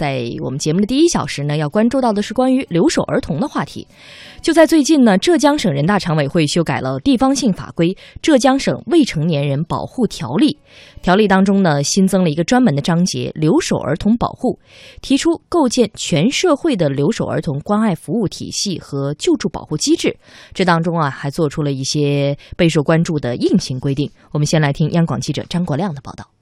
在我们节目的第一小时呢，要关注到的是关于留守儿童的话题。就在最近呢，浙江省人大常委会修改了地方性法规《浙江省未成年人保护条例》。条例当中呢，新增了一个专门的章节——留守儿童保护，提出构建全社会的留守儿童关爱服务体系和救助保护机制。这当中啊，还做出了一些备受关注的硬性规定。我们先来听央广记者张国亮的报道。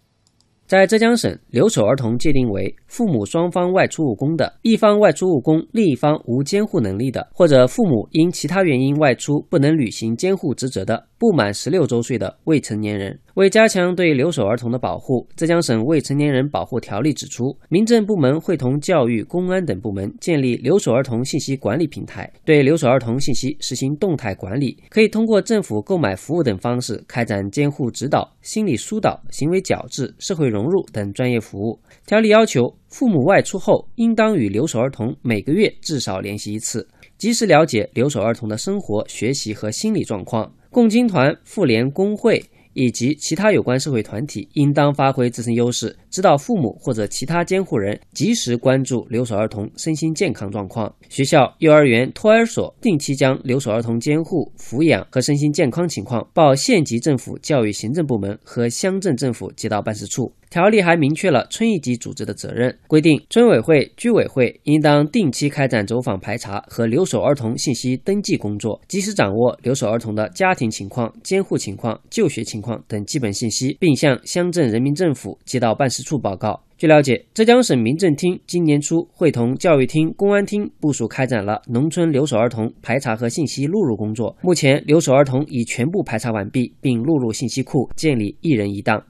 在浙江省，留守儿童界定为父母双方外出务工的，一方外出务工，另一方无监护能力的，或者父母因其他原因外出不能履行监护职责的。不满十六周岁的未成年人，为加强对留守儿童的保护，浙江省未成年人保护条例指出，民政部门会同教育、公安等部门建立留守儿童信息管理平台，对留守儿童信息实行动态管理。可以通过政府购买服务等方式开展监护指导、心理疏导、行为矫治、社会融入等专业服务。条例要求，父母外出后应当与留守儿童每个月至少联系一次，及时了解留守儿童的生活、学习和心理状况。共青团、妇联、工会以及其他有关社会团体应当发挥自身优势，指导父母或者其他监护人及时关注留守儿童身心健康状况。学校、幼儿园、托儿所定期将留守儿童监护、抚养和身心健康情况报县级政府教育行政部门和乡镇政府街道办事处。条例还明确了村一级组织的责任，规定村委会、居委会应当定期开展走访排查和留守儿童信息登记工作，及时掌握留守儿童的家庭情况、监护情况、就学情况等基本信息，并向乡镇人民政府街道办事处报告。据了解，浙江省民政厅今年初会同教育厅、公安厅部署开展了农村留守儿童排查和信息录入工作，目前留守儿童已全部排查完毕，并录入信息库，建立一人一档。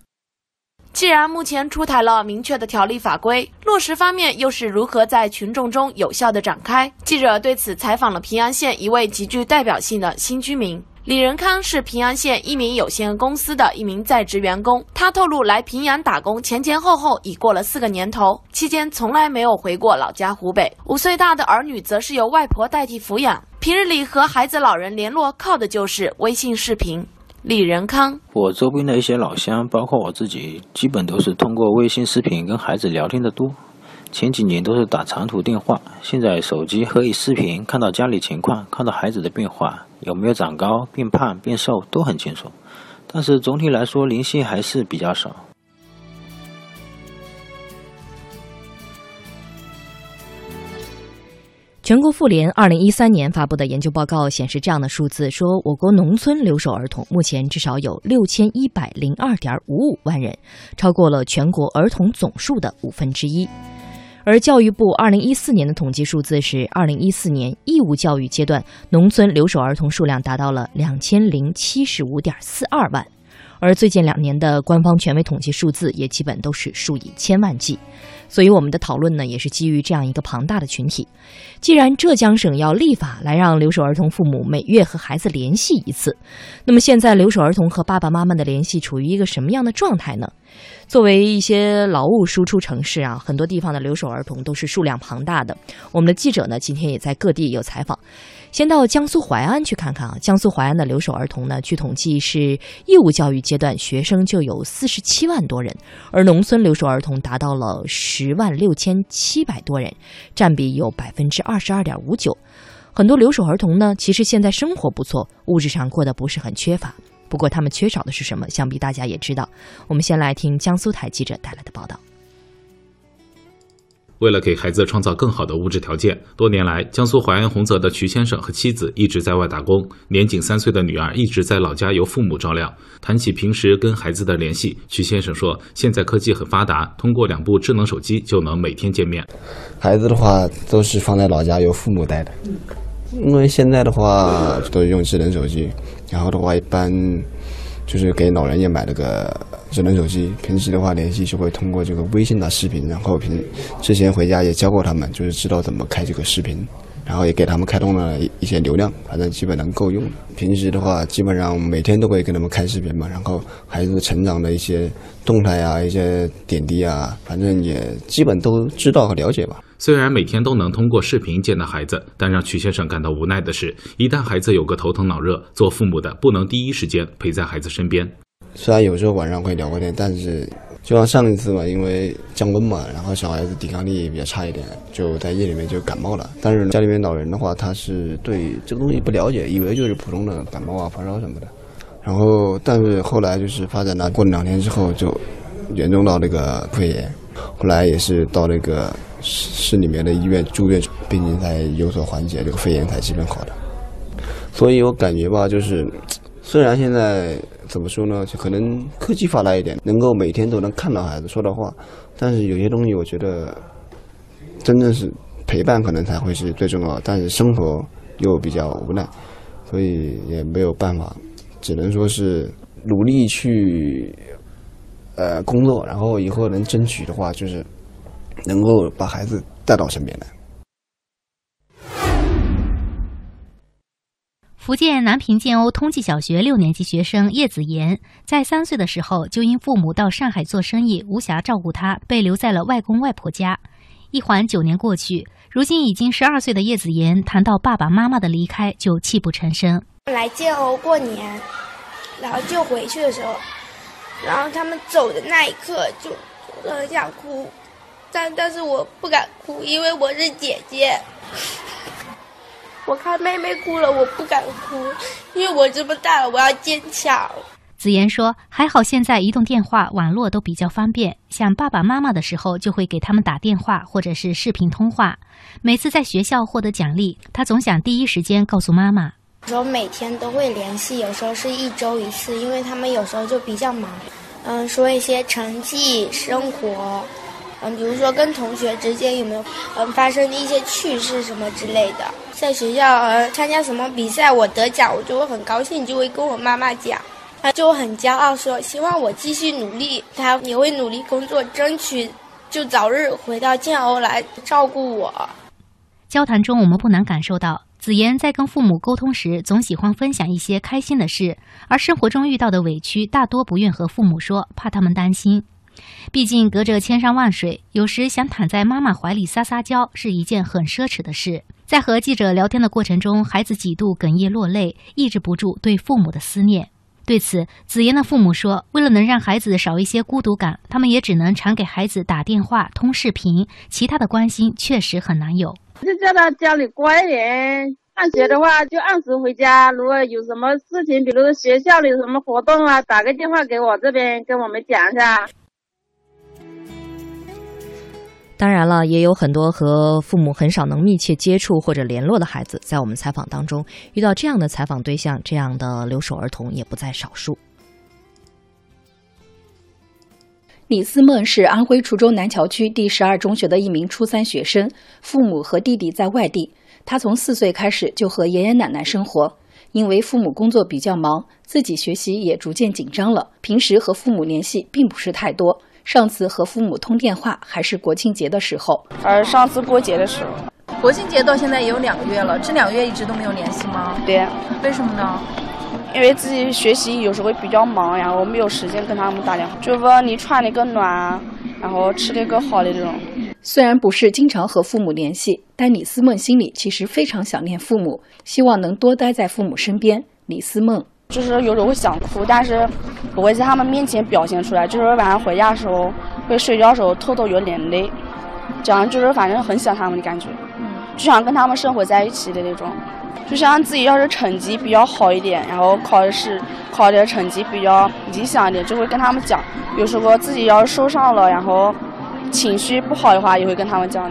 既然目前出台了明确的条例法规，落实方面又是如何在群众中有效的展开？记者对此采访了平阳县一位极具代表性的新居民李仁康，是平阳县一名有限公司的一名在职员工。他透露，来平阳打工前前后后已过了四个年头，期间从来没有回过老家湖北。五岁大的儿女则是由外婆代替抚养，平日里和孩子、老人联络靠的就是微信视频。李仁康，我周边的一些老乡，包括我自己，基本都是通过微信视频跟孩子聊天的多。前几年都是打长途电话，现在手机可以视频看到家里情况，看到孩子的变化，有没有长高、变胖、变瘦都很清楚。但是总体来说，联系还是比较少。全国妇联二零一三年发布的研究报告显示，这样的数字说，我国农村留守儿童目前至少有六千一百零二点五五万人，超过了全国儿童总数的五分之一。而教育部二零一四年的统计数字是，二零一四年义务教育阶段农村留守儿童数量达到了两千零七十五点四二万，而最近两年的官方权威统计数字也基本都是数以千万计。所以，我们的讨论呢，也是基于这样一个庞大的群体。既然浙江省要立法来让留守儿童父母每月和孩子联系一次，那么现在留守儿童和爸爸妈妈的联系处于一个什么样的状态呢？作为一些劳务输出城市啊，很多地方的留守儿童都是数量庞大的。我们的记者呢，今天也在各地有采访。先到江苏淮安去看看啊，江苏淮安的留守儿童呢，据统计是义务教育阶段学生就有四十七万多人，而农村留守儿童达到了十万六千七百多人，占比有百分之二十二点五九。很多留守儿童呢，其实现在生活不错，物质上过得不是很缺乏。不过他们缺少的是什么？想必大家也知道。我们先来听江苏台记者带来的报道。为了给孩子创造更好的物质条件，多年来，江苏淮安洪泽的徐先生和妻子一直在外打工，年仅三岁的女儿一直在老家由父母照料。谈起平时跟孩子的联系，徐先生说：“现在科技很发达，通过两部智能手机就能每天见面。孩子的话都是放在老家由父母带的，因为现在的话都用智能手机，然后的话一般就是给老人也买了个。”智能手机，平时的话联系就会通过这个微信打视频，然后平之前回家也教过他们，就是知道怎么开这个视频，然后也给他们开通了一些流量，反正基本能够用。平时的话，基本上每天都会跟他们开视频嘛，然后孩子成长的一些动态啊、一些点滴啊，反正也基本都知道和了解吧。虽然每天都能通过视频见到孩子，但让曲先生感到无奈的是，一旦孩子有个头疼脑热，做父母的不能第一时间陪在孩子身边。虽然有时候晚上会聊个天，但是就像上一次嘛，因为降温嘛，然后小孩子抵抗力比较差一点，就在夜里面就感冒了。但是家里面老人的话，他是对这个东西不了解，以为就是普通的感冒啊、发烧什么的。然后，但是后来就是发展了，过了两天之后就严重到那个肺炎，后来也是到那个市市里面的医院住院，病情才有所缓解，这个肺炎才基本好的。所以我感觉吧，就是虽然现在怎么说呢，就可能科技发达一点，能够每天都能看到孩子说的话，但是有些东西我觉得真正是陪伴可能才会是最重要，但是生活又比较无奈，所以也没有办法。只能说是努力去呃工作，然后以后能争取的话，就是能够把孩子带到身边来。福建南平建瓯通济小学六年级学生叶子妍，在三岁的时候就因父母到上海做生意，无暇照顾他，被留在了外公外婆家。一晃九年过去，如今已经十二岁的叶子妍，谈到爸爸妈妈的离开，就泣不成声。来建瓯过年，然后就回去的时候，然后他们走的那一刻就很想哭，但但是我不敢哭，因为我是姐姐。我看妹妹哭了，我不敢哭，因为我这么大了，我要坚强。子言说：“还好现在移动电话网络都比较方便，想爸爸妈妈的时候就会给他们打电话或者是视频通话。每次在学校获得奖励，他总想第一时间告诉妈妈。”有时候每天都会联系，有时候是一周一次，因为他们有时候就比较忙。嗯，说一些成绩、生活，嗯，比如说跟同学之间有没有嗯发生的一些趣事什么之类的。在学校呃参加什么比赛，我得奖，我就会很高兴，就会跟我妈妈讲，她就很骄傲说希望我继续努力，她也会努力工作，争取就早日回到建瓯来照顾我。交谈中，我们不难感受到。子妍在跟父母沟通时，总喜欢分享一些开心的事，而生活中遇到的委屈，大多不愿和父母说，怕他们担心。毕竟隔着千山万水，有时想躺在妈妈怀里撒撒娇是一件很奢侈的事。在和记者聊天的过程中，孩子几度哽咽落泪，抑制不住对父母的思念。对此，子妍的父母说，为了能让孩子少一些孤独感，他们也只能常给孩子打电话、通视频，其他的关心确实很难有。就叫他家里乖点，放学的话就按时回家。如果有什么事情，比如说学校里有什么活动啊，打个电话给我这边跟我们讲一下。当然了，也有很多和父母很少能密切接触或者联络的孩子，在我们采访当中遇到这样的采访对象，这样的留守儿童也不在少数。李思梦是安徽滁州南桥区第十二中学的一名初三学生，父母和弟弟在外地。他从四岁开始就和爷爷奶奶生活，因为父母工作比较忙，自己学习也逐渐紧张了，平时和父母联系并不是太多。上次和父母通电话还是国庆节的时候，而上次过节的时候，国庆节到现在也有两个月了，这两个月一直都没有联系吗？对，为什么呢？因为自己学习有时候会比较忙，然后没有时间跟他们打电话，就问你穿的个暖，然后吃的个好的这种。虽然不是经常和父母联系，但李思梦心里其实非常想念父母，希望能多待在父母身边。李思梦就是有时候会想哭，但是不会在他们面前表现出来，就是晚上回家的时候，会睡觉的时候偷偷有点泪，这样就是反正很想他们的感觉，就想跟他们生活在一起的那种。就像自己要是成绩比较好一点，然后考试考的成绩比较理想一点，就会跟他们讲。有时候自己要是受伤了，然后情绪不好的话，也会跟他们讲的。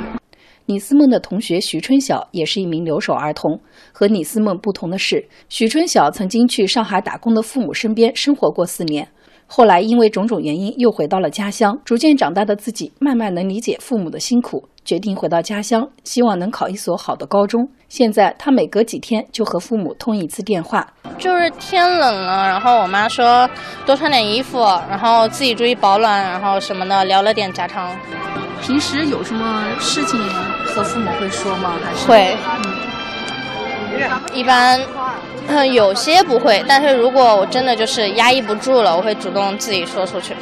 李思梦的同学徐春晓也是一名留守儿童，和李思梦不同的是，徐春晓曾经去上海打工的父母身边生活过四年。后来因为种种原因又回到了家乡，逐渐长大的自己慢慢能理解父母的辛苦，决定回到家乡，希望能考一所好的高中。现在他每隔几天就和父母通一次电话。就是天冷了，然后我妈说多穿点衣服，然后自己注意保暖，然后什么的，聊了点家常。平时有什么事情和父母会说吗？还是会。一般。嗯，有些不会，但是如果我真的就是压抑不住了，我会主动自己说出去。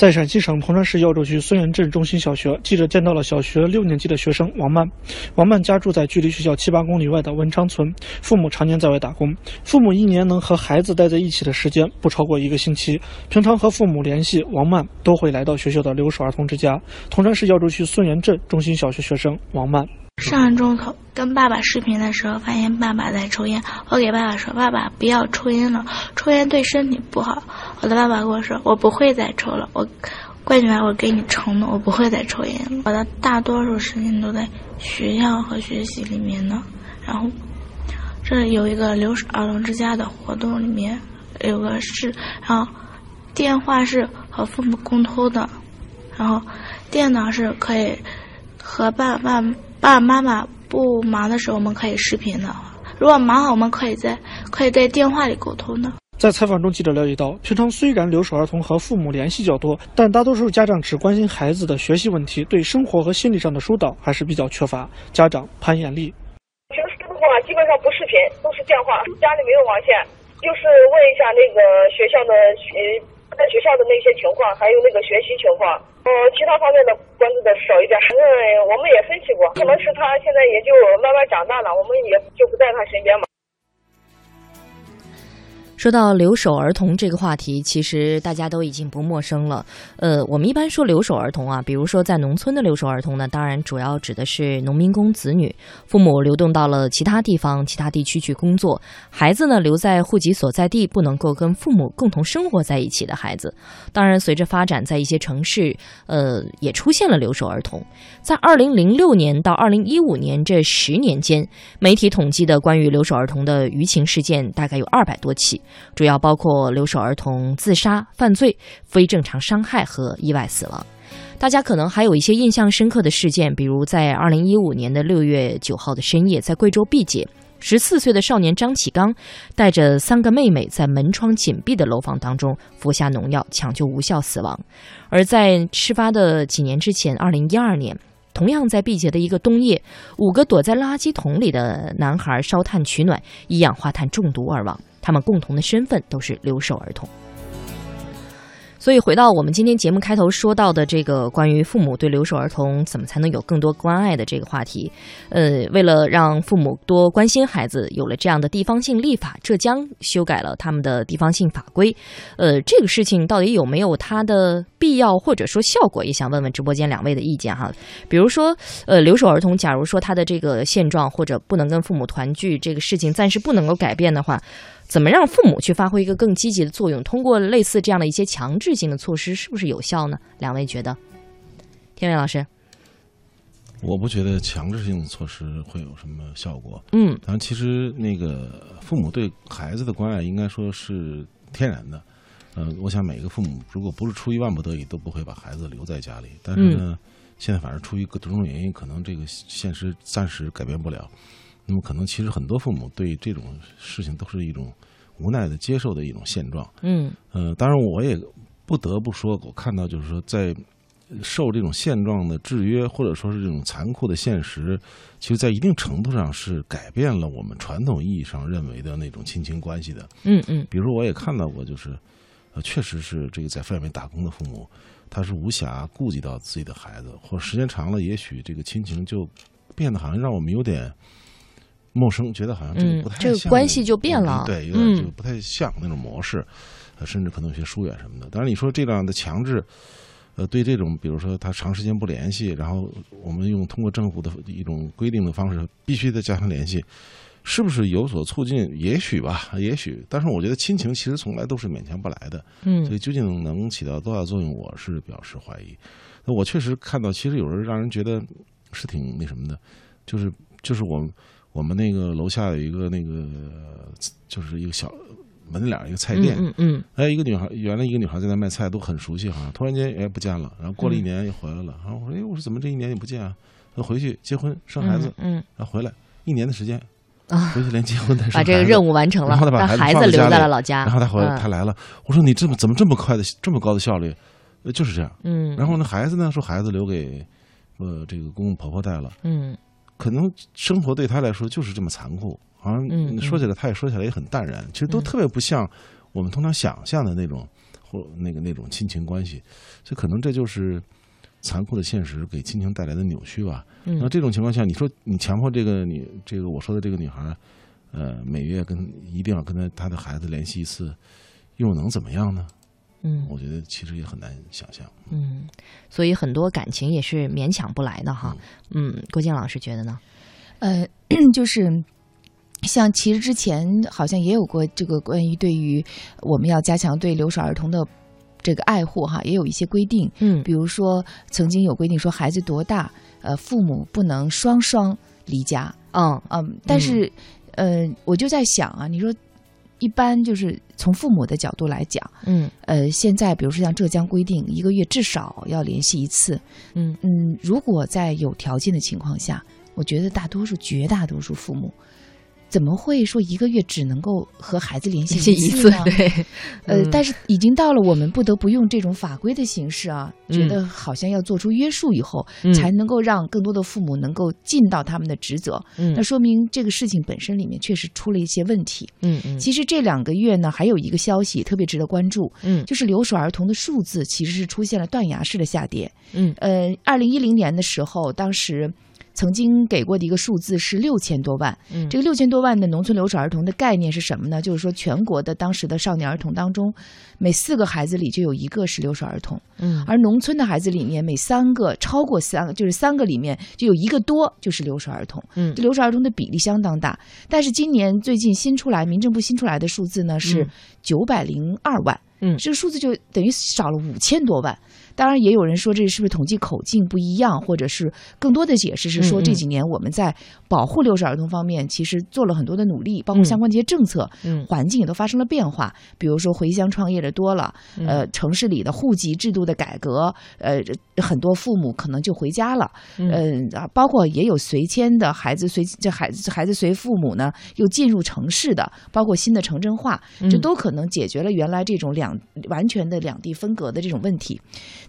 在陕西省铜川市耀州区孙源镇中心小学，记者见到了小学六年级的学生王曼。王曼家住在距离学校七八公里外的文昌村，父母常年在外打工，父母一年能和孩子待在一起的时间不超过一个星期。平常和父母联系，王曼都会来到学校的留守儿童之家。铜川市耀州区孙源镇中心小学学生王曼。上钟头跟爸爸视频的时候，发现爸爸在抽烟。我给爸爸说：“爸爸，不要抽烟了，抽烟对身体不好。”我的爸爸跟我说：“我不会再抽了，我乖女儿，我给你承诺，我不会再抽烟了。”我的大多数时间都在学校和学习里面呢。然后，这有一个留守儿童之家的活动，里面有个是，然后电话是和父母沟通的，然后电脑是可以和爸爸。爸爸妈妈不忙的时候，我们可以视频的；如果忙好，我们可以在可以在电话里沟通的。在采访中，记者了解到，平常虽然留守儿童和父母联系较多，但大多数家长只关心孩子的学习问题，对生活和心理上的疏导还是比较缺乏。家长潘艳丽：平时的话，基本上不视频，都是电话，家里没有网线，就是问一下那个学校的学在学校的那些情况，还有那个学习情况。呃，其他方面的关注的少一点。嗯，我们也分析过，可能是他现在也就慢慢长大了，我们也就不在他身边嘛。说到留守儿童这个话题，其实大家都已经不陌生了。呃，我们一般说留守儿童啊，比如说在农村的留守儿童呢，当然主要指的是农民工子女，父母流动到了其他地方、其他地区去工作，孩子呢留在户籍所在地，不能够跟父母共同生活在一起的孩子。当然，随着发展，在一些城市，呃，也出现了留守儿童。在二零零六年到二零一五年这十年间，媒体统计的关于留守儿童的舆情事件大概有二百多起。主要包括留守儿童自杀、犯罪、非正常伤害和意外死亡。大家可能还有一些印象深刻的事件，比如在二零一五年的六月九号的深夜，在贵州毕节，十四岁的少年张启刚带着三个妹妹在门窗紧闭的楼房当中服下农药，抢救无效死亡。而在事发的几年之前，二零一二年。同样在毕节的一个冬夜，五个躲在垃圾桶里的男孩烧炭取暖，一氧化碳中毒而亡。他们共同的身份都是留守儿童。所以，回到我们今天节目开头说到的这个关于父母对留守儿童怎么才能有更多关爱的这个话题，呃，为了让父母多关心孩子，有了这样的地方性立法，浙江修改了他们的地方性法规。呃，这个事情到底有没有它的必要或者说效果？也想问问直播间两位的意见哈。比如说，呃，留守儿童，假如说他的这个现状或者不能跟父母团聚这个事情暂时不能够改变的话。怎么让父母去发挥一个更积极的作用？通过类似这样的一些强制性的措施，是不是有效呢？两位觉得？天伟老师，我不觉得强制性的措施会有什么效果。嗯，但其实那个父母对孩子的关爱应该说是天然的。嗯，我想每个父母如果不是出于万不得已，都不会把孩子留在家里。但是呢，现在反正出于各种原因，可能这个现实暂时改变不了。那么可能其实很多父母对这种事情都是一种无奈的接受的一种现状。嗯，呃，当然我也不得不说，我看到就是说，在受这种现状的制约，或者说是这种残酷的现实，其实，在一定程度上是改变了我们传统意义上认为的那种亲情关系的。嗯嗯。比如我也看到过，就是呃，确实是这个在外面打工的父母，他是无暇顾及到自己的孩子，或者时间长了，也许这个亲情就变得好像让我们有点。陌生，觉得好像这个不太像，这个关系就变了，对，有点就不太像那种模式，甚至可能有些疏远什么的。当然，你说这样的强制，呃，对这种，比如说他长时间不联系，然后我们用通过政府的一种规定的方式，必须得加强联系，是不是有所促进？也许吧，也许。但是我觉得亲情其实从来都是勉强不来的，嗯，所以究竟能起到多大作用，我是表示怀疑。那我确实看到，其实有时候让人觉得是挺那什么的，就是就是我们。我们那个楼下有一个那个，就是一个小门脸一个菜店，嗯嗯，哎，一个女孩，原来一个女孩在那卖菜，都很熟悉哈。突然间，哎，不见了。然后过了一年又回来了。然后我说，哎，我说怎么这一年也不见啊？她回去结婚生孩子，嗯，然后回来一年的时间，啊，回去连结婚带把这个任务完成了，然后他把孩子留在了老家，然后他回来，他来了。我说你这么怎么这么快的这么高的效率？呃，就是这样。嗯，然后呢，孩子呢说孩子留给呃这个公公婆婆带了。嗯。可能生活对他来说就是这么残酷，好像说起来他也说起来也很淡然，其实都特别不像我们通常想象的那种或那个那种亲情关系，这可能这就是残酷的现实给亲情带来的扭曲吧。嗯那这种情况下，你说你强迫这个女这个我说的这个女孩，呃，每月跟一定要跟她她的孩子联系一次，又能怎么样呢？嗯，我觉得其实也很难想象。嗯，所以很多感情也是勉强不来的哈。嗯，郭靖老师觉得呢？呃，就是像其实之前好像也有过这个关于对于我们要加强对留守儿童的这个爱护哈，也有一些规定。嗯，比如说曾经有规定说孩子多大，呃，父母不能双双离家。嗯嗯，但是呃，我就在想啊，你说一般就是从父母的角度来讲，嗯呃，现在比如说像浙江规定一个月至少要联系一次。嗯嗯，如果在有条件的情况下，我觉得大多数、绝大多数父母，怎么会说一个月只能够和孩子联系一次？呢？对。呃，嗯。但是已经到了我们不得不用这种法规的形式啊，觉嗯得好像要做出约束以后，嗯。才能够让更多的父母能够尽到他们的职责。嗯。那说明这个事情本身里面确实出了一些问题。嗯嗯。其实这两个月呢，还有一个消息特别值得关注，嗯。就是留守儿童的数字其实是出现了断崖式的下跌。嗯。呃，二零一零年的时候，当时曾经给过的一个数字是六千多万。嗯这个六千多万的农村留守儿童的概念是什么呢？就是说，全国的当时的少年儿童当中，每四个孩子里就有一个是留守儿童。嗯而农村的孩子里面，每三个超过三个，就是三个里面就有一个多就是留守儿童。嗯这留守儿童的比例相当大。但是今年最近新出来，民政部新出来的数字呢是嗯九百零二万。嗯这个数字就等于少了五千多万。当然，也有人说这是不是统计口径不一样，或者是更多的解释是说这几年我们在保护留守儿童方面其实做了很多的努力，包括相关的一些政策，嗯。环境也都发生了变化。比如说回乡创业的多了，嗯。呃，城市里的户籍制度的改革，呃，很多父母可能就回家了，嗯。嗯啊，包括也有随迁的孩子随这孩子孩子随父母呢又进入城市的，包括新的城镇化，这嗯。都可能解决了原来这种两完全的两地分隔的这种问题。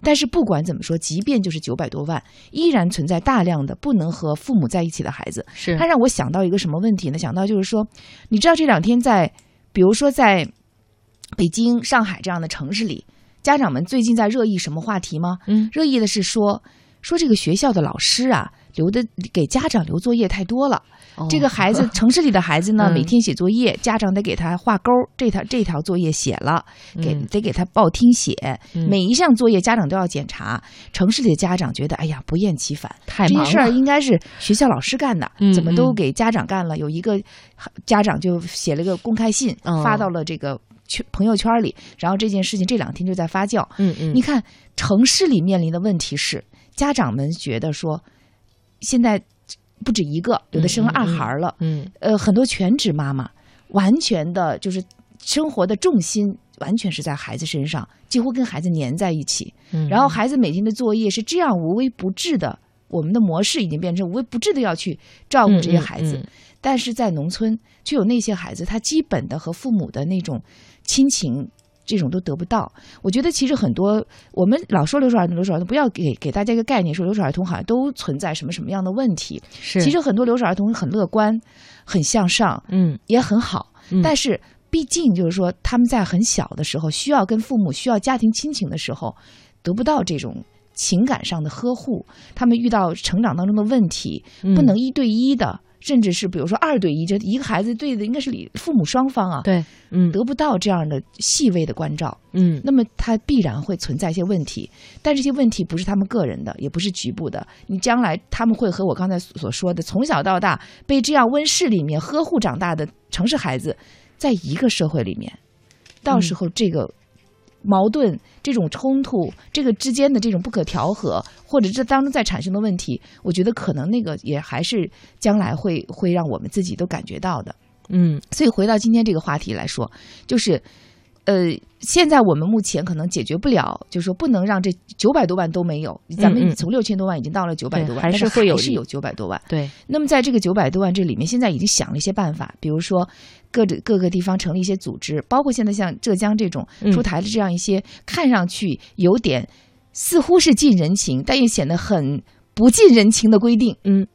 但是不管怎么说，即便就是九百多万，依然存在大量的不能和父母在一起的孩子。是他让我想到一个什么问题呢？想到就是说，你知道这两天在，比如说在北京、上海这样的城市里，家长们最近在热议什么话题吗？嗯，热议的是说说这个学校的老师啊，留的给家长留作业太多了。哦这个孩子，城市里的孩子呢，嗯每天写作业，家长得给他画勾，这条这条作业写了，给嗯得给他报听写，嗯每一项作业家长都要检查。城市里的家长觉得，哎呀，不厌其烦，太这些事儿应该是学校老师干的嗯，怎么都嗯给家长干了？有一个家长就写了个公开信，哦发到了这个圈朋友圈里，然后这件事情这两天就在发酵。嗯嗯你看城市里面临的问题是，家长们觉得说，现在不止一个，有的生了二孩儿了，嗯呃，很多全职妈妈，完全的就是生活的重心完全是在孩子身上，几乎跟孩子粘在一起。嗯然后孩子每天的作业是这样无微不至的，我们的模式已经变成无微不至的要去照顾这些孩子。嗯嗯嗯但是在农村，却有那些孩子，他基本的和父母的那种亲情。这种都得不到，我觉得其实很多我们老说留守儿童，留守儿童不要给给大家一个概念，说留守儿童好像都存在什么什么样的问题。是。其实很多留守儿童很乐观，很向上，嗯，也很好，嗯。但是毕竟就是说他们在很小的时候需要跟父母需要家庭亲情的时候，得不到这种情感上的呵护，他们遇到成长当中的问题，嗯。不能一对一的。甚至是比如说二对一，这一个孩子对的应该是里父母双方啊，对，嗯，得不到这样的细微的关照，嗯，那么他必然会存在一些问题，但这些问题不是他们个人的，也不是局部的，你将来他们会和我刚才所说的，从小到大被这样温室里面呵护长大的城市孩子，在一个社会里面，到时候这个矛盾、这种冲突、这个之间的这种不可调和，或者这当中再产生的问题，我觉得可能那个也还是将来会会让我们自己都感觉到的。嗯，所以回到今天这个话题来说，就是，呃，现在我们目前可能解决不了，就是说不能让这九百多万都没有，咱们从六千多万已经到了九百多万，但是会有是有九百多万。对，那么在这个九百多万这里面，现在已经想了一些办法，比如说各个各个地方成立一些组织，包括现在像浙江这种嗯出台的这样一些看上去有点似乎是近人情，但又显得很不近人情的规定。嗯，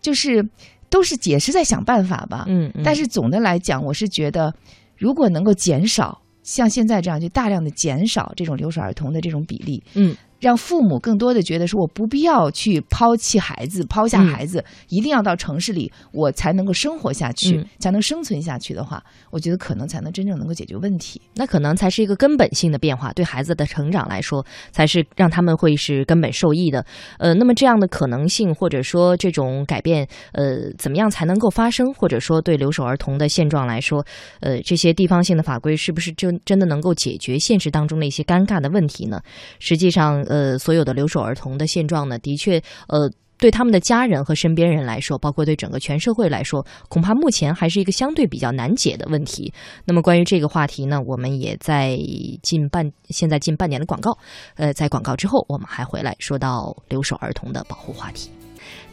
就是都是也是在想办法吧。嗯，嗯但是总的来讲，我是觉得，如果能够减少像现在这样，就大量的减少这种留守儿童的这种比例。嗯。让父母更多的觉得说，我不必要去抛弃孩子，抛下孩子，一定要到城市里，我才能够生活下去，才能生存下去的话，我觉得可能才能真正能够解决问题。那可能才是一个根本性的变化，对孩子的成长来说，才是让他们会是根本受益的。呃，那么这样的可能性，或者说这种改变，呃，怎么样才能够发生？或者说对留守儿童的现状来说，呃，这些地方性的法规是不是就真的能够解决现实当中的一些尴尬的问题呢？实际上。呃，呃所有的留守儿童的现状呢，的确，呃，对他们的家人和身边人来说，包括对整个全社会来说，恐怕目前还是一个相对比较难解的问题。那么，关于这个话题呢，我们也在近半现在近半年的广告，呃，在广告之后，我们还回来说到留守儿童的保护话题。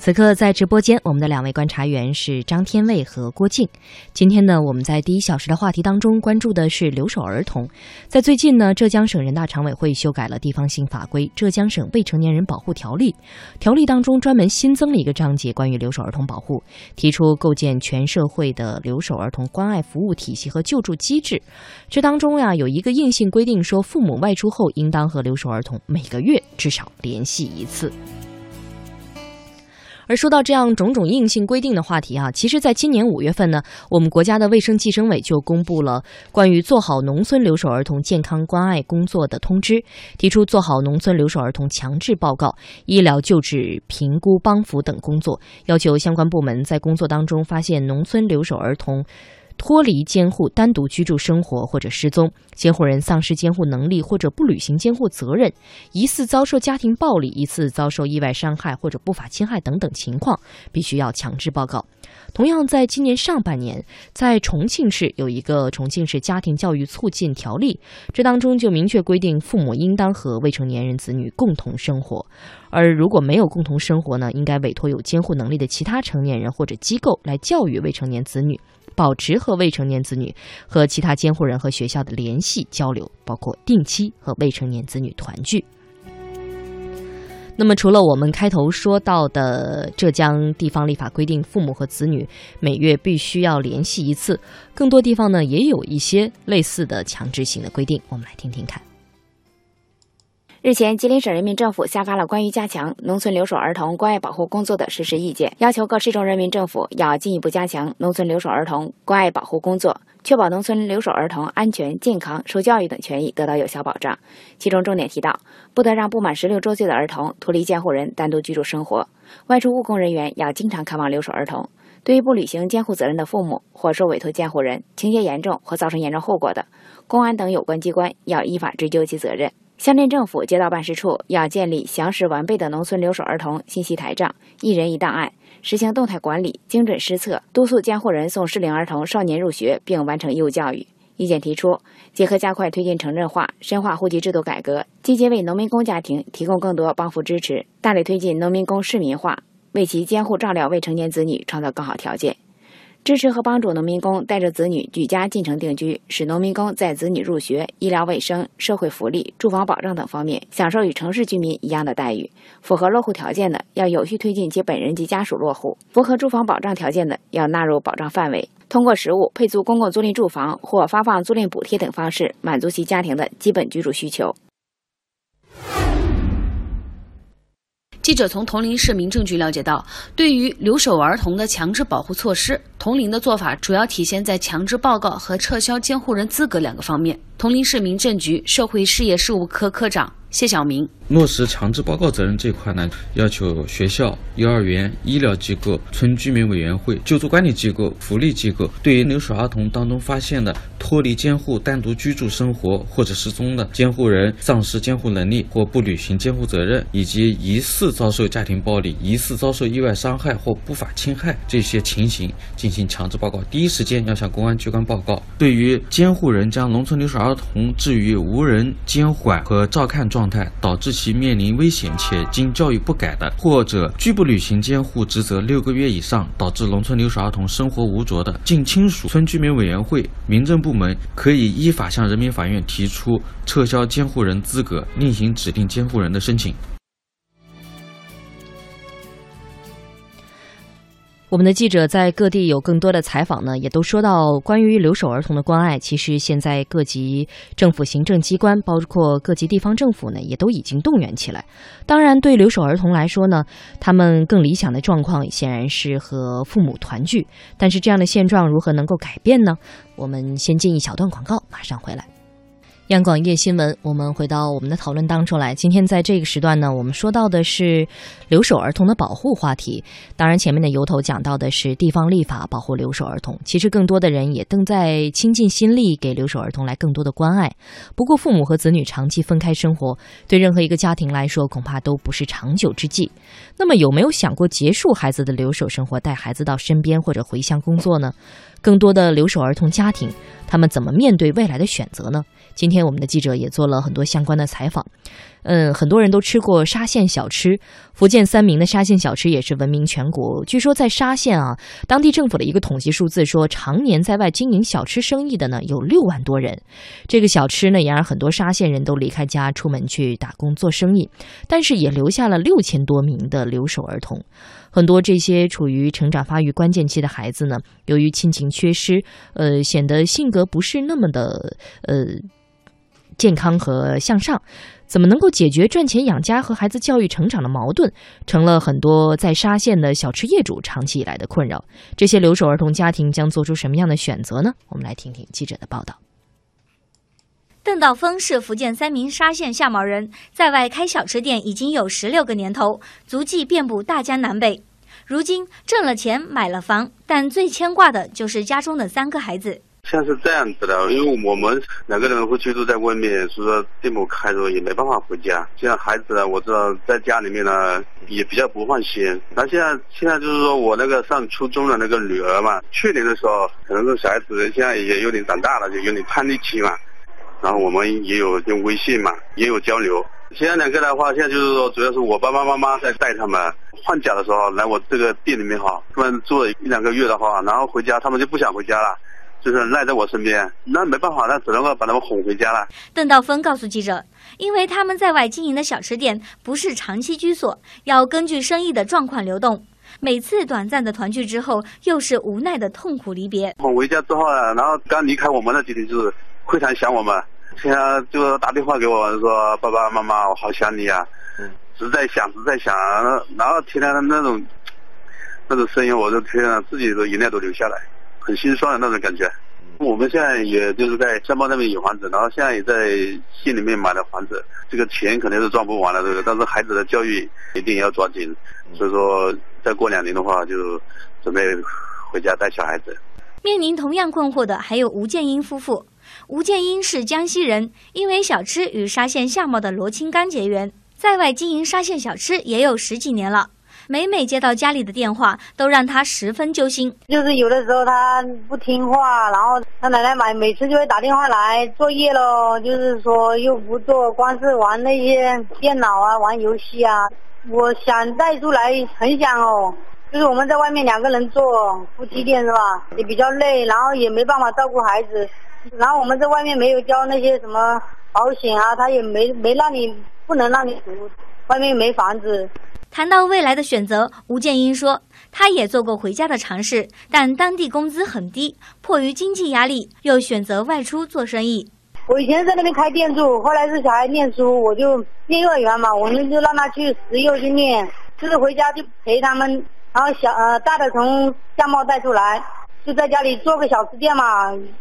此刻在直播间，我们的两位观察员是张天卫和郭静。今天呢，我们在第一小时的话题当中关注的是留守儿童。在最近呢，浙江省人大常委会修改了地方性法规《浙江省未成年人保护条例》，条例当中专门新增了一个章节关于留守儿童保护，提出构建全社会的留守儿童关爱服务体系和救助机制。这当中呀，有一个硬性规定，说父母外出后应当和留守儿童每个月至少联系一次。而说到这样种种硬性规定的话题啊，其实，在今年五月份呢，我们国家的卫生计生委就公布了关于做好农村留守儿童健康关爱工作的通知，提出做好农村留守儿童强制报告、医疗救治、评估帮扶等工作，要求相关部门在工作当中发现农村留守儿童。脱离监护、单独居住生活或者失踪，监护人丧失监护能力或者不履行监护责任，疑似遭受家庭暴力、疑似遭受意外伤害或者不法侵害等等情况，必须要强制报告。同样，在今年上半年，在重庆市有一个《重庆市家庭教育促进条例》，这当中就明确规定，父母应当和未成年人子女共同生活，而如果没有共同生活呢，应该委托有监护能力的其他成年人或者机构来教育未成年子女。保持和未成年子女和其他监护人和学校的联系交流，包括定期和未成年子女团聚。那么，除了我们开头说到的浙江地方立法规定，父母和子女每月必须要联系一次，更多地方呢也有一些类似的强制性的规定。我们来听听看。日前，吉林省人民政府下发了关于加强农村留守儿童关爱保护工作的实施意见，要求各市州人民政府要进一步加强农村留守儿童关爱保护工作，确保农村留守儿童安全、健康、受教育等权益得到有效保障。其中重点提到，不得让不满十六周岁的儿童脱离监护人单独居住生活。外出务工人员要经常看望留守儿童。对于不履行监护责任的父母或受委托监护人，情节严重或造成严重后果的，公安等有关机关要依法追究其责任。乡镇政府、街道办事处要建立详实完备的农村留守儿童信息台账，一人一档案，实行动态管理、精准施策，督促监护人送适龄儿童、少年入学，并完成义务教育。意见提出，结合加快推进城镇化、深化户籍制度改革，积极为农民工家庭提供更多帮扶支持，大力推进农民工市民化，为其监护照料未成年子女创造更好条件。支持和帮助农民工带着子女举家进城定居，使农民工在子女入学、医疗卫生、社会福利、住房保障等方面享受与城市居民一样的待遇。符合落户条件的，要有序推进其本人及家属落户；符合住房保障条件的，要纳入保障范围。通过实物配租公共租赁住房或发放租赁补贴等方式，满足其家庭的基本居住需求。记者从铜陵市民政局了解到，对于留守儿童的强制保护措施，铜陵的做法主要体现在强制报告和撤销监护人资格两个方面。铜陵市民政局社会事业事务科科长。谢晓明落实强制报告责任这块呢，要求学校、幼儿园、医疗机构、村居民委员会、救助管理机构、福利机构，对于留守儿童当中发现的脱离监护、单独居住生活或者失踪的监护人丧失监护能力或不履行监护责任，以及疑似遭受家庭暴力、疑似遭受意外伤害或不法侵害这些情形进行强制报告，第一时间要向公安机关报告。对于监护人将农村留守儿童置于无人监管和照看状，状态导致其面临危险且经教育不改的，或者拒不履行监护职责六个月以上，导致农村留守儿童生活无着的近亲属，村居民委员会、民政部门可以依法向人民法院提出撤销监护人资格、另行指定监护人的申请。我们的记者在各地有更多的采访呢，也都说到关于留守儿童的关爱。其实现在各级政府行政机关，包括各级地方政府呢，也都已经动员起来。当然，对留守儿童来说呢，他们更理想的状况显然是和父母团聚。但是这样的现状如何能够改变呢？我们先进一小段广告，马上回来。央广夜新闻，我们回到我们的讨论当中来。今天在这个时段呢，我们说到的是留守儿童的保护话题。当然，前面的由头讲到的是地方立法保护留守儿童。其实，更多的人也正在倾尽心力给留守儿童来更多的关爱。不过，父母和子女长期分开生活，对任何一个家庭来说，恐怕都不是长久之计。那么，有没有想过结束孩子的留守生活，带孩子到身边或者回乡工作呢？更多的留守儿童家庭，他们怎么面对未来的选择呢？今天我们的记者也做了很多相关的采访。嗯，很多人都吃过沙县小吃，福建三明的沙县小吃也是闻名全国。据说在沙县啊，当地政府的一个统计数字说，常年在外经营小吃生意的呢有六万多人。这个小吃呢，也让很多沙县人都离开家出门去打工做生意，但是也留下了六千多名的留守儿童。很多这些处于成长发育关键期的孩子呢，由于亲情缺失，呃，显得性格不是那么的呃健康和向上。怎么能够解决赚钱养家和孩子教育成长的矛盾，成了很多在沙县的小吃业主长期以来的困扰。这些留守儿童家庭将做出什么样的选择呢？我们来听听记者的报道。邓道峰是福建三明沙县下毛人，在外开小吃店已经有十六个年头，足迹遍布大江南北。如今挣了钱买了房，但最牵挂的就是家中的三个孩子。像是这样子的，因为我们两个人会居住在外面，所以说店铺开着也没办法回家。现在孩子呢，我知道在家里面呢也比较不放心。那现在现在就是说我那个上初中的那个女儿嘛，去年的时候可能是小孩子现在也有点长大了，就有点叛逆期嘛。然后我们也有用微信嘛，也有交流。现在两个的话，现在就是说主要是我爸爸妈妈在带他们。放假的时候来我这个店里面哈，他们住了一两个月的话，然后回家他们就不想回家了。就是赖在我身边，那没办法，那只能够把他们哄回家了。邓道峰告诉记者，因为他们在外经营的小吃店不是长期居所，要根据生意的状况流动。每次短暂的团聚之后，又是无奈的痛苦离别。哄回家之后呢，然后刚离开我们那几天，就是非常想我们，现在就打电话给我说：“爸爸妈妈，我好想你啊！”嗯，实在想，实在想，然后听他的那种那种声音，我就听了自己的眼泪都流下来。很心酸的那种感觉。我们现在也就是在香包那边有房子，然后现在也在县里面买了房子。这个钱肯定是赚不完了，这个，但是孩子的教育一定要抓紧。所以说，再过两年的话，就准备回家带小孩子。面临同样困惑的还有吴建英夫妇。吴建英是江西人，因为小吃与沙县相貌的罗青刚结缘，在外经营沙县小吃也有十几年了。每每接到家里的电话，都让他十分揪心。就是有的时候他不听话，然后他奶奶买每次就会打电话来作业喽，就是说又不做，光是玩那些电脑啊，玩游戏啊。我想带出来，很想哦。就是我们在外面两个人做夫妻店是吧？也比较累，然后也没办法照顾孩子。然后我们在外面没有交那些什么保险啊，他也没没让你不能让你读，外面没房子。谈到未来的选择，吴建英说，他也做过回家的尝试，但当地工资很低，迫于经济压力，又选择外出做生意。我以前在那边开店住，后来是小孩念书，我就念幼儿园嘛，我们就让他去石幼去念，就是回家就陪他们，然后小呃大的从相貌带出来，就在家里做个小吃店嘛，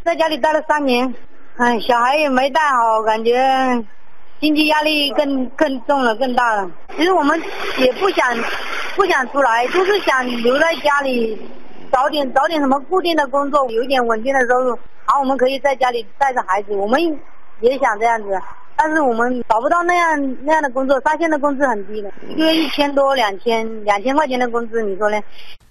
在家里待了三年，哎，小孩也没带好，感觉。经济压力更更重了，更大了。其实我们也不想不想出来，就是想留在家里，找点找点什么固定的工作，有一点稳定的收入，然后我们可以在家里带着孩子。我们也想这样子，但是我们找不到那样那样的工作。沙县的工资很低的，一个月一千多、两千两千块钱的工资，你说呢？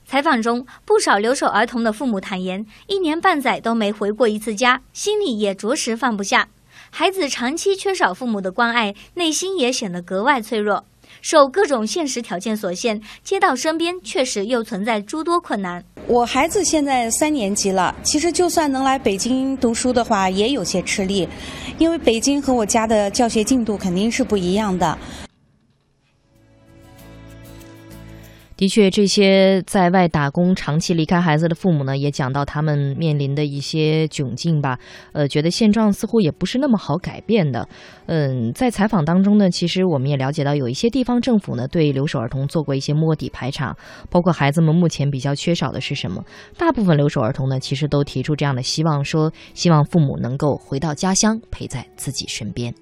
采访中，不少留守儿童的父母坦言，一年半载都没回过一次家，心里也着实放不下。孩子长期缺少父母的关爱，内心也显得格外脆弱。受各种现实条件所限，接到身边确实又存在诸多困难。我孩子现在三年级了，其实就算能来北京读书的话，也有些吃力，因为北京和我家的教学进度肯定是不一样的。的确，这些在外打工、长期离开孩子的父母呢，也讲到他们面临的一些窘境吧。呃，觉得现状似乎也不是那么好改变的。嗯，在采访当中呢，其实我们也了解到，有一些地方政府呢，对留守儿童做过一些摸底排查，包括孩子们目前比较缺少的是什么。大部分留守儿童呢，其实都提出这样的希望，说希望父母能够回到家乡，陪在自己身边。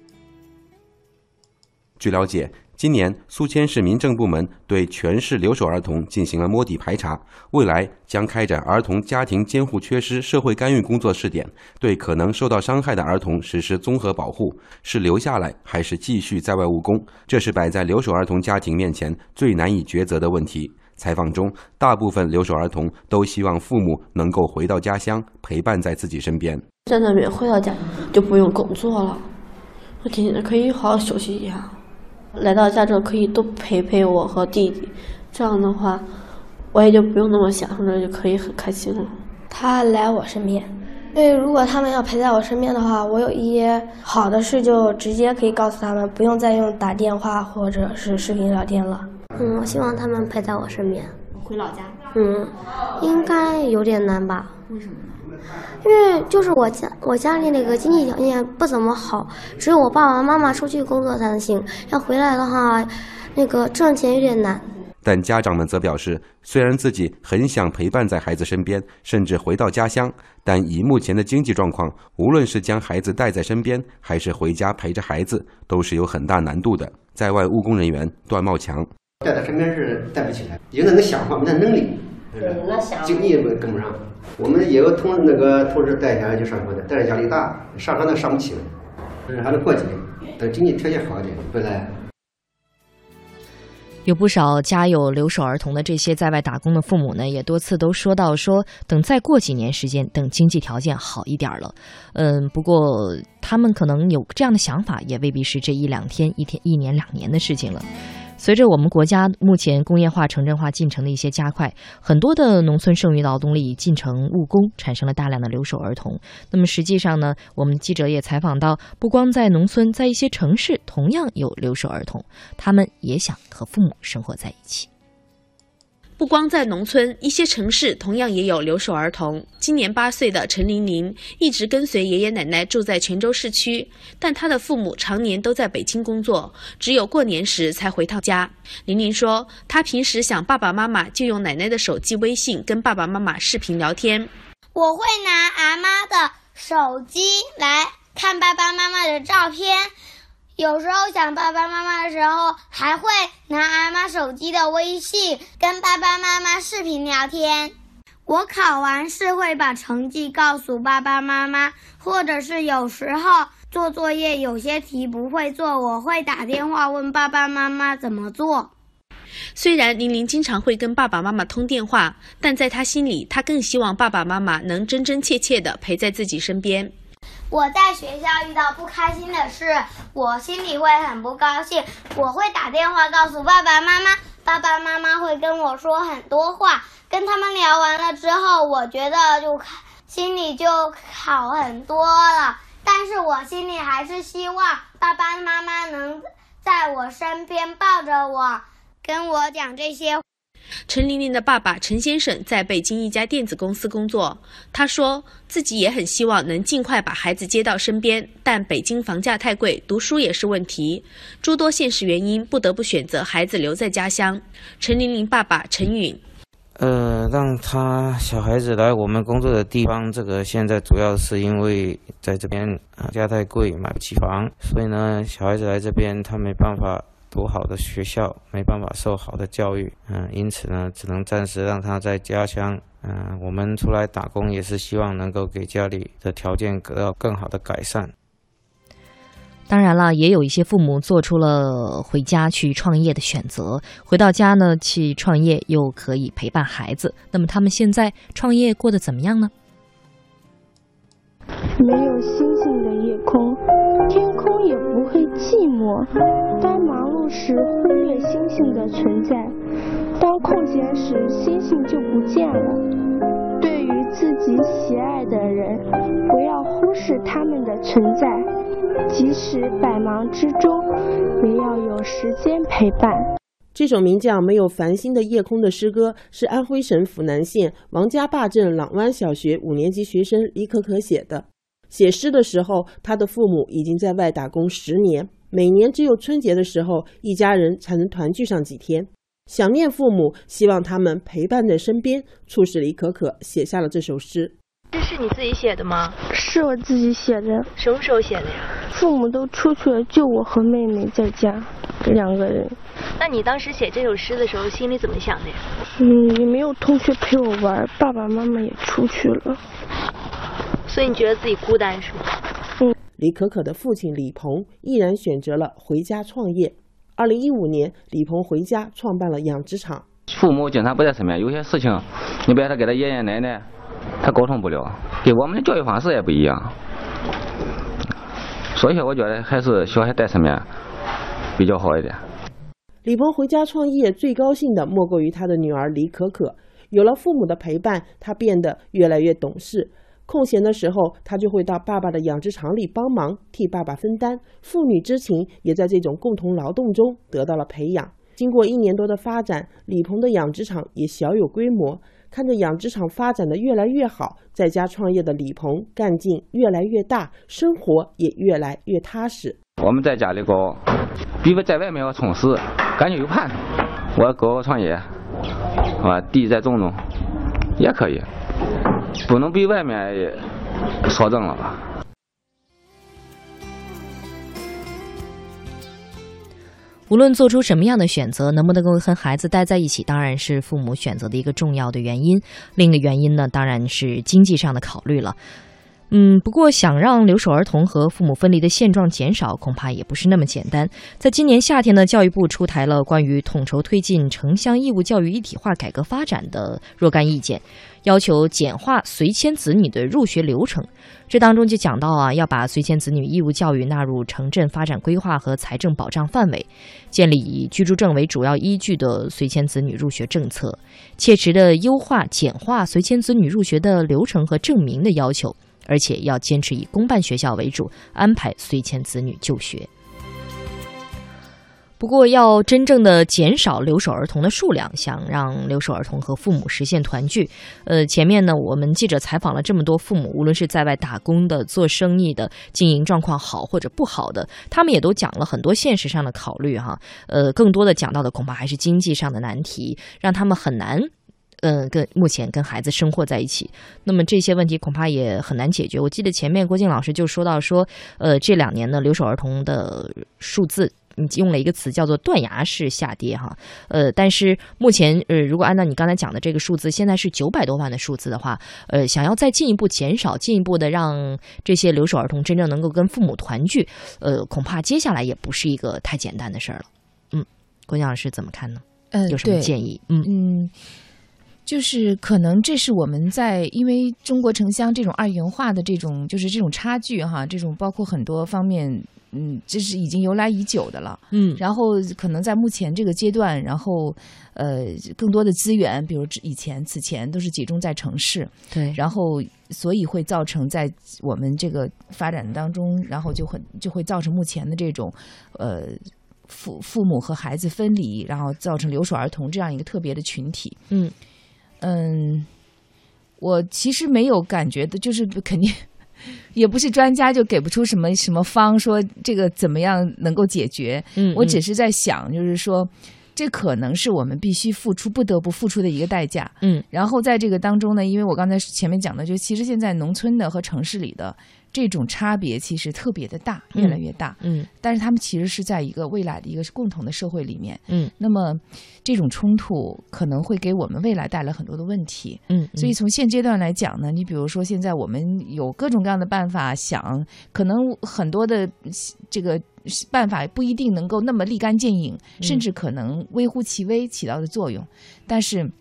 据了解。今年，宿迁市民政部门对全市留守儿童进行了摸底排查，未来将开展儿童家庭监护缺失社会干预工作试点，对可能受到伤害的儿童实施综合保护，是留下来还是继续在外务工，这是摆在留守儿童家庭面前最难以抉择的问题。采访中，大部分留守儿童都希望父母能够回到家乡，陪伴在自己身边。在那边回到家就不用工作了，我天天可以好好休息一下。来到家之后，可以多陪陪我和弟弟，这样的话，我也就不用那么想着，就可以很开心了。他来我身边，因为如果他们要陪在我身边的话，我有一些好的事就直接可以告诉他们，不用再用打电话或者是视频聊天了。嗯，我希望他们陪在我身边。回老家？嗯，应该有点难吧？为什么？因为就是我家我家里那个经济条件不怎么好，只有我爸爸妈妈出去工作才能行。要回来的话，那个赚钱有点难。但家长们则表示，虽然自己很想陪伴在孩子身边，甚至回到家乡，但以目前的经济状况，无论是将孩子带在身边，还是回家陪着孩子，都是有很大难度的。在外务工人员段茂强带在身边是带不起来，有那个想法，没那能力，经济也跟不上。我们也有同那个同事带下来就上学的，但是压力大，上课都上不起了，但是还能过节。等经济条件好一点，回来。有不少家有留守儿童的这些在外打工的父母呢，也多次都说到说，等再过几年时间，等经济条件好一点了。嗯，不过他们可能有这样的想法，也未必是这一两天、一天、一年、两年的事情了。随着我们国家目前工业化、城镇化进程的一些加快，很多的农村剩余劳动力进城务工，产生了大量的留守儿童。那么实际上呢，我们记者也采访到，不光在农村，在一些城市同样有留守儿童，他们也想和父母生活在一起。不光在农村，一些城市同样也有留守儿童。今年八岁的陈玲玲一直跟随爷爷奶奶住在泉州市区，但她的父母常年都在北京工作，只有过年时才回趟家。玲玲说，她平时想爸爸妈妈，就用奶奶的手机微信跟爸爸妈妈视频聊天。我会拿阿妈的手机来看爸爸妈妈的照片。有时候想爸爸妈妈的时候，还会拿阿妈手机的微信跟爸爸妈妈视频聊天。我考完试会把成绩告诉爸爸妈妈，或者是有时候做作业有些题不会做，我会打电话问爸爸妈妈怎么做。虽然玲玲经常会跟爸爸妈妈通电话，但在她心里，她更希望爸爸妈妈能真真切切地陪在自己身边。我在学校遇到不开心的事，我心里会很不高兴。我会打电话告诉爸爸妈妈，爸爸妈妈会跟我说很多话。跟他们聊完了之后，我觉得就心里就好很多了。但是我心里还是希望爸爸妈妈能在我身边抱着我，跟我讲这些。陈玲玲的爸爸陈先生在北京一家电子公司工作。他说自己也很希望能尽快把孩子接到身边，但北京房价太贵，读书也是问题，诸多现实原因不得不选择孩子留在家乡。陈玲玲爸爸陈允，呃，让他小孩子来我们工作的地方，这个现在主要是因为在这边啊价太贵，买不起房，所以呢，小孩子来这边他没办法。读好的学校没办法受好的教育，嗯，因此呢，只能暂时让他在家乡。嗯，我们出来打工也是希望能够给家里的条件得到更好的改善。当然了，也有一些父母做出了回家去创业的选择，回到家呢去创业又可以陪伴孩子。那么他们现在创业过得怎么样呢？没有星星的夜空，天空也不会寂寞。当忙碌时忽略星星的存在，当空闲时星星就不见了。对于自己喜爱的人，不要忽视他们的存在，即使百忙之中，也要有时间陪伴。这首名叫《没有繁星的夜空》的诗歌是安徽省阜南县王家坝镇朗湾小学五年级学生李可可写的。写诗的时候，他的父母已经在外打工十年，每年只有春节的时候，一家人才能团聚上几天。想念父母，希望他们陪伴在身边，促使李可可写下了这首诗。这是你自己写的吗？是我自己写的。什么时候写的呀？父母都出去了，就我和妹妹在家，两个人。那你当时写这首诗的时候，心里怎么想的呀？嗯，也没有同学陪我玩，爸爸妈妈也出去了。所以你觉得自己孤单是吗？嗯。李可可的父亲李鹏毅然选择了回家创业。二零一五年，李鹏回家创办了养殖场。父母经常不在身边，有些事情，你比如他跟他爷爷奶奶，他沟通不了，跟我们的教育方式也不一样。所以说，我觉得还是小孩在身边比较好一点。李鹏回家创业，最高兴的莫过于他的女儿李可可。有了父母的陪伴，他变得越来越懂事。空闲的时候，他就会到爸爸的养殖场里帮忙，替爸爸分担。父女之情也在这种共同劳动中得到了培养。经过一年多的发展，李鹏的养殖场也小有规模。看着养殖场发展的越来越好，在家创业的李鹏干劲越来越大，生活也越来越踏实。我们在家里搞，比在外面要充实，感觉有盼头。我搞个创业，啊，地再种种也可以。不能比外面少挣了吧？无论做出什么样的选择，能不能够和孩子待在一起，当然是父母选择的一个重要的原因。另一个原因呢，当然是经济上的考虑了。嗯，不过想让留守儿童和父母分离的现状减少，恐怕也不是那么简单。在今年夏天呢，教育部出台了关于统筹推进城乡义务教育一体化改革发展的若干意见，要求简化随迁子女的入学流程。这当中就讲到啊，要把随迁子女义务教育纳入城镇发展规划和财政保障范围，建立以居住证为主要依据的随迁子女入学政策，切实的优化简化随迁子女入学的流程和证明的要求。而且要坚持以公办学校为主，安排随迁子女就学。不过，要真正的减少留守儿童的数量，想让留守儿童和父母实现团聚，呃，前面呢，我们记者采访了这么多父母，无论是在外打工的、做生意的、经营状况好或者不好的，他们也都讲了很多现实上的考虑哈。呃，更多的讲到的恐怕还是经济上的难题，让他们很难。嗯，跟目前跟孩子生活在一起，那么这些问题恐怕也很难解决。我记得前面郭靖老师就说到说，呃，这两年呢，留守儿童的数字，你用了一个词叫做断崖式下跌哈。呃，但是目前呃，如果按照你刚才讲的这个数字，现在是九百多万的数字的话，呃，想要再进一步减少，进一步的让这些留守儿童真正能够跟父母团聚，呃，恐怕接下来也不是一个太简单的事儿了。嗯，郭靖老师怎么看呢？嗯，有什么建议？嗯嗯。就是可能这是我们在因为中国城乡这种二元化的这种就是这种差距哈，这种包括很多方面，嗯，这是已经由来已久的了，嗯，然后可能在目前这个阶段，然后呃，更多的资源，比如以前此前都是集中在城市，对，然后所以会造成在我们这个发展当中，然后就很就会造成目前的这种呃父父母和孩子分离，然后造成留守儿童这样一个特别的群体，嗯。嗯，我其实没有感觉的，就是 肯定 也不是专家，就给不出什么什么方说这个怎么样能够解决。嗯，我只是在想，就是说这可能是我们必须付出、不得不付出的一个代价。嗯，然后在这个当中呢，因为我刚才前面讲的，就其实现在农村的和城市里的。这种差别其实特别的大，越来越大。嗯，但是他们其实是在一个未来的一个共同的社会里面。嗯，那么这种冲突可能会给我们未来带来很多的问题。嗯，所以从现阶段来讲呢，你比如说现在我们有各种各样的办法，想可能很多的这个办法不一定能够那么立竿见影，甚至可能微乎其微起到的作用，但是。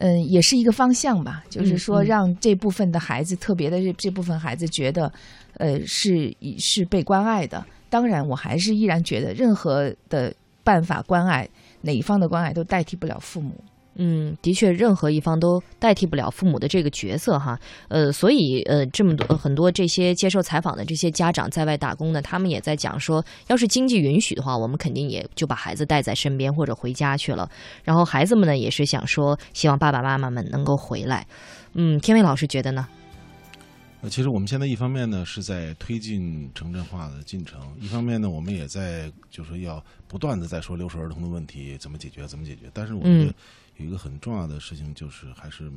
嗯，也是一个方向吧，就是说让这部分的孩子，特别的这这部分孩子觉得，呃，是是被关爱的。当然，我还是依然觉得，任何的办法关爱哪一方的关爱都代替不了父母。嗯，的确，任何一方都代替不了父母的这个角色哈。呃，所以呃，这么多很多这些接受采访的这些家长在外打工呢，他们也在讲说，要是经济允许的话，我们肯定也就把孩子带在身边或者回家去了。然后孩子们呢，也是想说，希望爸爸妈妈们能够回来。嗯，天伟老师觉得呢？呃，其实我们现在一方面呢是在推进城镇化的进程，一方面呢我们也在就是要不断的在说留守儿童的问题怎么解决怎么解决。但是我觉得有一个很重要的事情就是还是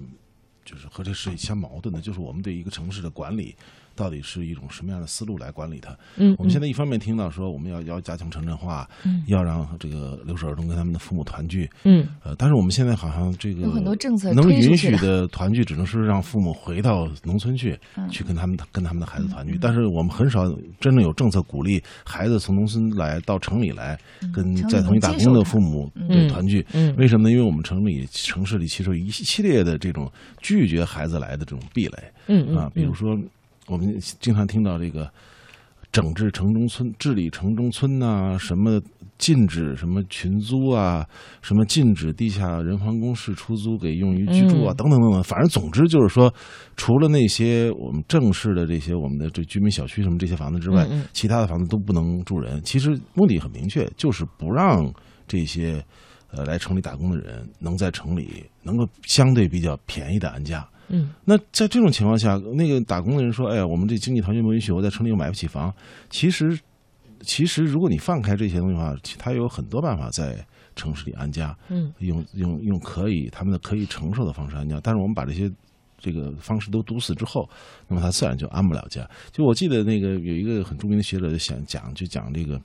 就是和这是相矛盾的，就是我们对一个城市的管理。到底是一种什么样的思路来管理它？嗯，我们现在一方面听到说我们要要加强城镇化，嗯，要让这个留守儿童跟他们的父母团聚，嗯，呃，但是我们现在好像这个有很多政策能允许的团聚，只能是让父母回到农村去，去跟他们跟他们的孩子团聚。但是我们很少真正有政策鼓励孩子从农村来到城里来跟在同一打工的父母对团聚。嗯，为什么呢？因为我们城里城市里其实有一系列的这种拒绝孩子来的这种壁垒。嗯啊，比如说。我们经常听到这个整治城中村、治理城中村呐，什么禁止什么群租啊，什么禁止地下人防工事出租给用于居住啊，等等等等。反正总之就是说，除了那些我们正式的这些我们的这居民小区什么这些房子之外，其他的房子都不能住人。其实目的很明确，就是不让这些呃来城里打工的人能在城里能够相对比较便宜的安家。嗯，那在这种情况下，那个打工的人说：“哎呀，我们这经济条件不允许，我在城里又买不起房。”其实，其实如果你放开这些东西的话，他有很多办法在城市里安家。嗯，用用用可以他们的可以承受的方式安家。但是我们把这些这个方式都堵死之后，那么他自然就安不了家。就我记得那个有一个很著名的学者就想讲，就讲这个。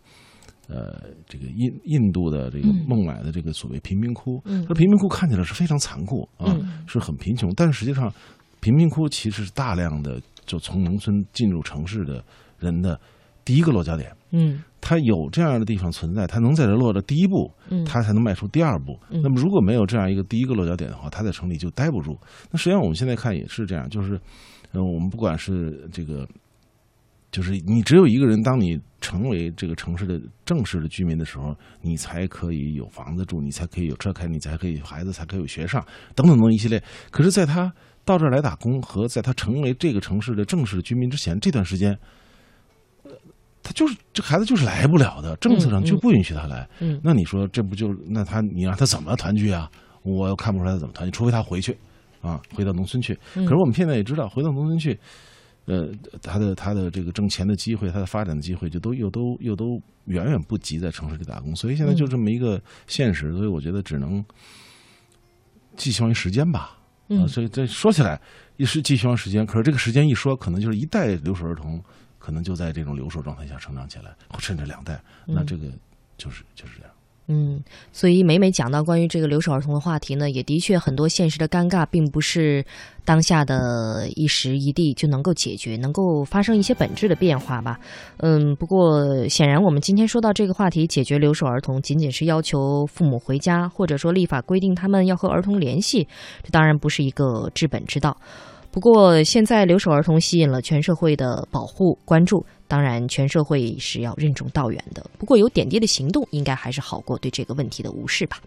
呃，这个印印度的这个孟买的这个所谓贫民窟，它贫民窟看起来是非常残酷啊，是很贫穷，但是实际上，贫民窟其实是大量的就从农村进入城市的人的第一个落脚点。嗯，他有这样的地方存在，他能在这落着第一步，他才能迈出第二步。那么如果没有这样一个第一个落脚点的话，他在城里就待不住。那实际上我们现在看也是这样，就是，呃，我们不管是这个。就是你只有一个人，当你成为这个城市的正式的居民的时候，你才可以有房子住，你才可以有车开，你才可以孩子才可以有学上，等等等一系列。可是，在他到这儿来打工和在他成为这个城市的正式的居民之前，这段时间，他就是这孩子就是来不了的，政策上就不允许他来。嗯，那你说这不就那他你让他怎么团聚啊？我又看不出来他怎么团聚，除非他回去啊，回到农村去。可是我们现在也知道，回到农村去。呃，他的他的这个挣钱的机会，他的发展的机会，就都又都又都远远不及在城市里打工，所以现在就这么一个现实，所以我觉得只能寄希望于时间吧。嗯，所以这说起来也是寄希望时间，可是这个时间一说，可能就是一代留守儿童，可能就在这种留守状态下成长起来，甚至两代，那这个就是就是这样。嗯，所以每每讲到关于这个留守儿童的话题呢，也的确很多现实的尴尬，并不是当下的一时一地就能够解决，能够发生一些本质的变化吧。嗯，不过显然我们今天说到这个话题，解决留守儿童仅仅是要求父母回家，或者说立法规定他们要和儿童联系，这当然不是一个治本之道。不过现在留守儿童吸引了全社会的保护关注。当然，全社会是要任重道远的。不过，有点滴的行动，应该还是好过对这个问题的无视吧。